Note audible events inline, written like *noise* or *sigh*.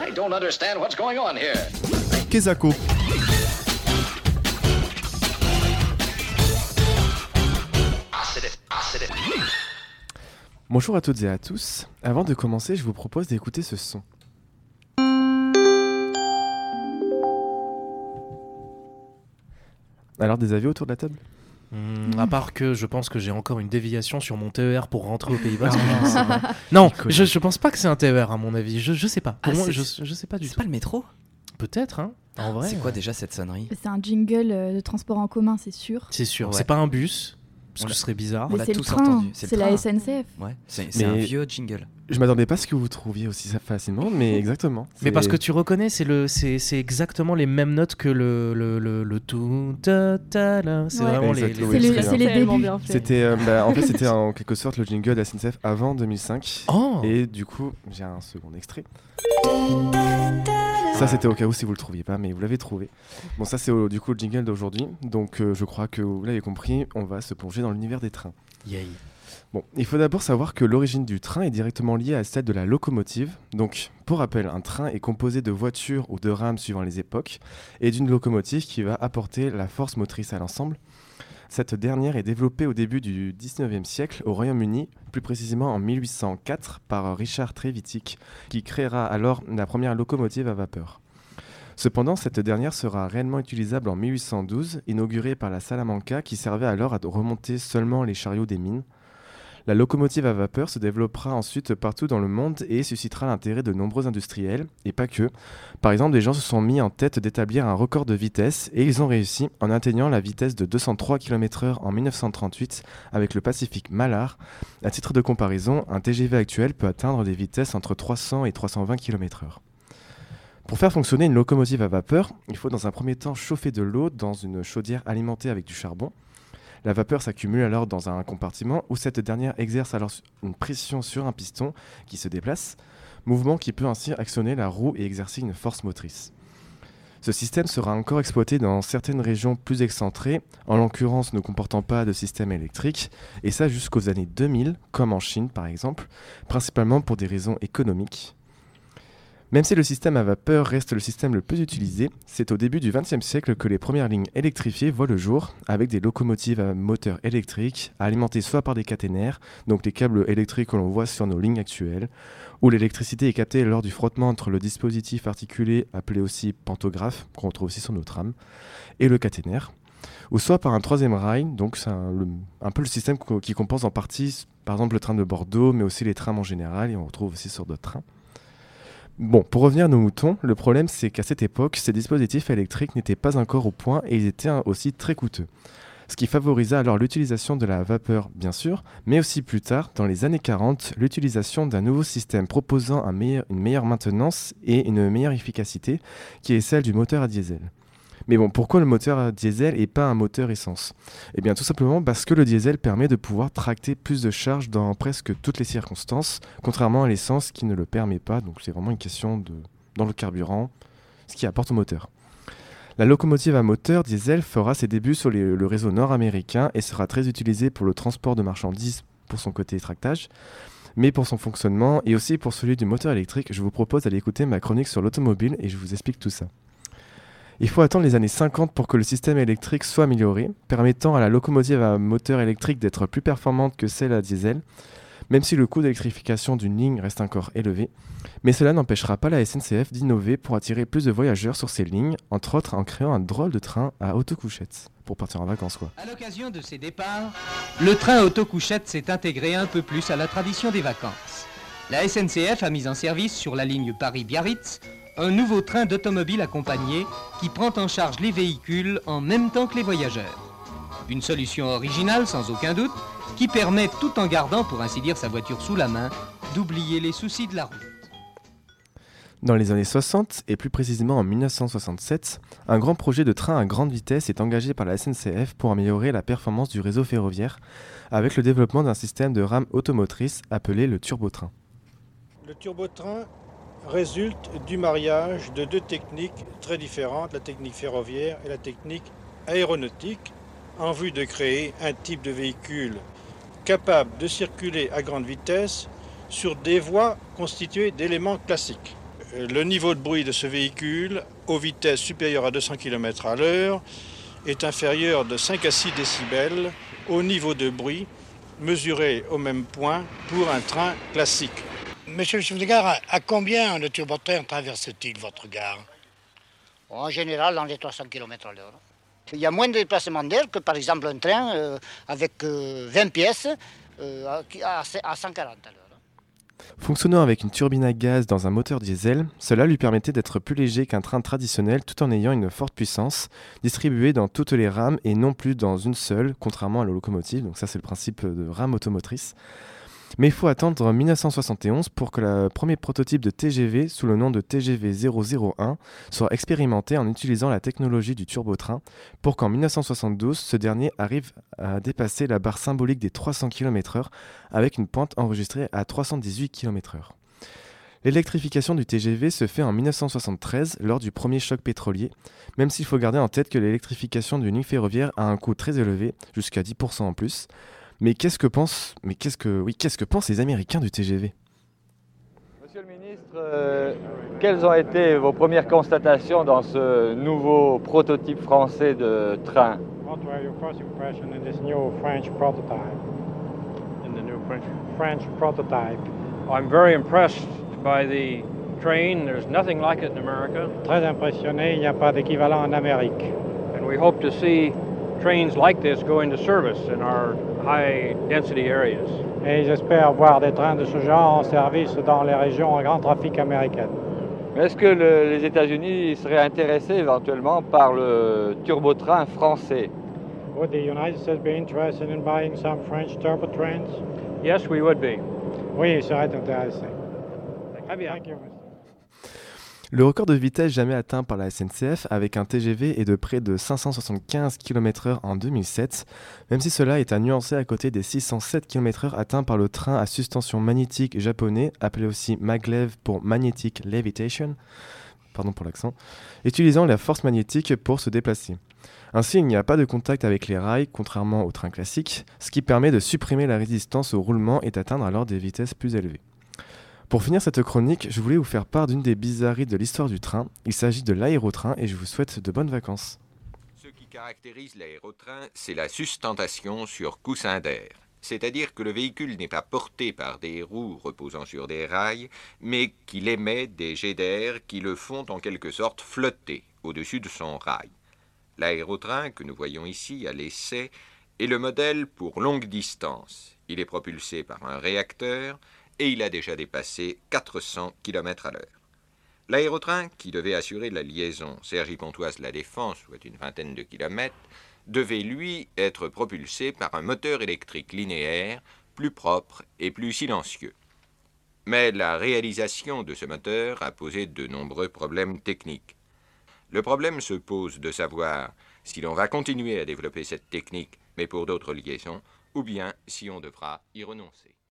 I don't understand what's going on here. Kezako. Bonjour à toutes et à tous. Avant de commencer, je vous propose d'écouter ce son. Alors, des avis autour de la table? Hmm, à part que je pense que j'ai encore une déviation sur mon TER pour rentrer au Pays Basque. *laughs* non, je, je pense pas que c'est un TER à mon avis. Je, je sais pas. Pour Ah, moi, c'est- je, je sais pas du C'est tout. pas le métro? Peut-être, hein. En vrai. C'est quoi déjà cette sonnerie? C'est un jingle euh, de transport en commun, c'est sûr. C'est sûr. Ouais. C'est pas un bus, parce que ce serait bizarre. On l'a c'est le tous train, entendu, c'est c'est la. SNCF. Ouais, c'est c'est un vieux jingle. Je m'attendais pas à ce que vous trouviez aussi ça facilement, mais exactement. Mais parce que tu reconnais, c'est le, c'est, c'est exactement les mêmes notes que le le le, le tout ta ta la. C'est Ouais. vraiment les. Exactement, les- oui, C'est les Tellement débuts. bien fait. C'était, euh, bah, en fait, c'était *laughs* en quelque sorte le jingle de la SNCF avant 2005. Oh. Et du coup, j'ai un second extrait. Ça, c'était au cas où si vous le trouviez pas, mais vous l'avez trouvé. Bon, ça, c'est au- du coup le jingle d'aujourd'hui. Donc, euh, je crois que vous l'avez compris, on va se plonger dans l'univers des trains. Yay. Il faut d'abord savoir que l'origine du train est directement liée à celle de la locomotive. Donc, pour rappel, un train est composé de voitures ou de rames suivant les époques et d'une locomotive qui va apporter la force motrice à l'ensemble. Cette dernière est développée au début du 19e siècle au Royaume-Uni, plus précisément en 1804 par Richard Trevithick, qui créera alors la première locomotive à vapeur. Cependant, cette dernière sera réellement utilisable en 1812, inaugurée par la Salamanca qui servait alors à remonter seulement les chariots des mines. La locomotive à vapeur se développera ensuite partout dans le monde et suscitera l'intérêt de nombreux industriels, et pas que. Par exemple, des gens se sont mis en tête d'établir un record de vitesse, et ils ont réussi en atteignant la vitesse de 203 km/h en 1938 avec le Pacific Malhar. À titre de comparaison, un TGV actuel peut atteindre des vitesses entre 300 et 320 km/h. Pour faire fonctionner une locomotive à vapeur, il faut dans un premier temps chauffer de l'eau dans une chaudière alimentée avec du charbon. La vapeur s'accumule alors dans un compartiment où cette dernière exerce alors une pression sur un piston qui se déplace, mouvement qui peut ainsi actionner la roue et exercer une force motrice. Ce système sera encore exploité dans certaines régions plus excentrées, en l'occurrence ne comportant pas de système électrique, et ça jusqu'aux années 2000, comme en Chine par exemple, principalement pour des raisons économiques. Même si le système à vapeur reste le système le plus utilisé, c'est au début du XXe siècle que les premières lignes électrifiées voient le jour, avec des locomotives à moteur électrique, alimentées soit par des caténaires, donc les câbles électriques que l'on voit sur nos lignes actuelles, où l'électricité est captée lors du frottement entre le dispositif articulé, appelé aussi pantographe, qu'on retrouve aussi sur nos trams, et le caténaire, ou soit par un troisième rail, donc c'est un, un peu le système qui compense en partie, par exemple, le train de Bordeaux, mais aussi les trams en général, et on retrouve aussi sur d'autres trains. Bon, pour revenir à nos moutons, le problème c'est qu'à cette époque, ces dispositifs électriques n'étaient pas encore au point et ils étaient aussi très coûteux. Ce qui favorisa alors l'utilisation de la vapeur, bien sûr, mais aussi plus tard, dans les années 40, l'utilisation d'un nouveau système proposant une meilleure maintenance et une meilleure efficacité, qui est celle du moteur à diesel. Mais bon, pourquoi le moteur diesel et pas un moteur essence? Eh bien tout simplement parce que le diesel permet de pouvoir tracter plus de charge dans presque toutes les circonstances, contrairement à l'essence qui ne le permet pas, donc c'est vraiment une question de dans le carburant, ce qui apporte au moteur. La locomotive à moteur diesel fera ses débuts sur le réseau nord-américain et sera très utilisée pour le transport de marchandises pour son côté tractage, mais pour son fonctionnement et aussi pour celui du moteur électrique, je vous propose d'aller écouter ma chronique sur l'automobile et je vous explique tout ça. Il faut attendre les années 50 pour que le système électrique soit amélioré, permettant à la locomotive à moteur électrique d'être plus performante que celle à diesel, même si le coût d'électrification d'une ligne reste encore élevé. Mais cela n'empêchera pas la SNCF d'innover pour attirer plus de voyageurs sur ces lignes, entre autres en créant un drôle de train à autocouchette, pour partir en vacances quoi. À l'occasion de ces départs, le train autocouchette s'est intégré un peu plus à la tradition des vacances. La SNCF a mis en service sur la ligne Paris-Biarritz un nouveau train d'automobile accompagné qui prend en charge les véhicules en même temps que les voyageurs. Une solution originale sans aucun doute qui permet, tout en gardant pour ainsi dire sa voiture sous la main, d'oublier les soucis de la route. Dans les années 60, et plus précisément en 1967, un grand projet de train à grande vitesse est engagé par la SNCF pour améliorer la performance du réseau ferroviaire, avec le développement d'un système de rame automotrice appelé le turbotrain. Le turbotrain résulte du mariage de deux techniques très différentes, la technique ferroviaire et la technique aéronautique, en vue de créer un type de véhicule capable de circuler à grande vitesse sur des voies constituées d'éléments classiques. le niveau de bruit de ce véhicule, aux vitesses supérieures à 200 km à l'heure, est inférieur de 5 à 6 décibels au niveau de bruit mesuré au même point pour un train classique. Monsieur le chef de gare, à combien le turbotrain traverse-t-il votre gare En général, dans les 300 km à l'heure. Il y a moins de déplacements d'air que par exemple un train euh, avec 20 euh, pièces euh, à 140 à l'heure. Fonctionnant avec une turbine à gaz dans un moteur diesel, cela lui permettait d'être plus léger qu'un train traditionnel tout en ayant une forte puissance, distribuée dans toutes les rames et non plus dans une seule, contrairement à la locomotive. Donc ça c'est le principe de rame automotrice. Mais il faut attendre 1971 pour que le premier prototype de TGV sous le nom de TGV 001 soit expérimenté en utilisant la technologie du turbotrain pour qu'en 1972 ce dernier arrive à dépasser la barre symbolique des 300 km/h avec une pointe enregistrée à 318 km/h. L'électrification du TGV se fait en 1973 lors du premier choc pétrolier, même s'il faut garder en tête que l'électrification d'une ligne ferroviaire a un coût très élevé, jusqu'à 10% en plus. Mais qu'est-ce que pensent, mais qu'est-ce que, oui, qu'est-ce que pensent les Américains du TGV Monsieur le ministre, euh, quelles ont été vos premières constatations dans ce nouveau prototype français de train? What were your first impressions in this new French prototype? In the new French? French prototype. I'm very impressed by the train. There's nothing like it in America. Très impressionné, il n'y a pas d'équivalent en Amérique. And we hope to see trains like this go into service in our high density areas. Et j'espère voir des trains de ce genre en service dans les régions à grand trafic américaines. Est-ce que le, les États-Unis seraient intéressés éventuellement par le turbotrain français? Would the United States be interested in buying some French turbo trains? Yes, we would be. Oui, ils seraient intéressés. Très bien. Thank you. Le record de vitesse jamais atteint par la SNCF avec un TGV est de près de 575 km/h en 2007, même si cela est à nuancer à côté des 607 km/h atteints par le train à suspension magnétique japonais, appelé aussi maglev pour Magnetic Levitation, pardon pour l'accent, utilisant la force magnétique pour se déplacer. Ainsi, il n'y a pas de contact avec les rails, contrairement au train classique, ce qui permet de supprimer la résistance au roulement et d'atteindre alors des vitesses plus élevées. Pour finir cette chronique, je voulais vous faire part d'une des bizarreries de l'histoire du train. Il s'agit de l'aérotrain et je vous souhaite de bonnes vacances. Ce qui caractérise l'aérotrain, c'est la sustentation sur coussin d'air. C'est-à-dire que le véhicule n'est pas porté par des roues reposant sur des rails, mais qu'il émet des jets d'air qui le font en quelque sorte flotter au-dessus de son rail. L'aérotrain que nous voyons ici à l'essai est le modèle pour longue distance. Il est propulsé par un réacteur et il a déjà dépassé 400 km à l'heure. L'aérotrain, qui devait assurer la liaison Cergy-Pontoise-La Défense, soit une vingtaine de kilomètres, devait lui être propulsé par un moteur électrique linéaire plus propre et plus silencieux. Mais la réalisation de ce moteur a posé de nombreux problèmes techniques. Le problème se pose de savoir si l'on va continuer à développer cette technique, mais pour d'autres liaisons, ou bien si on devra y renoncer.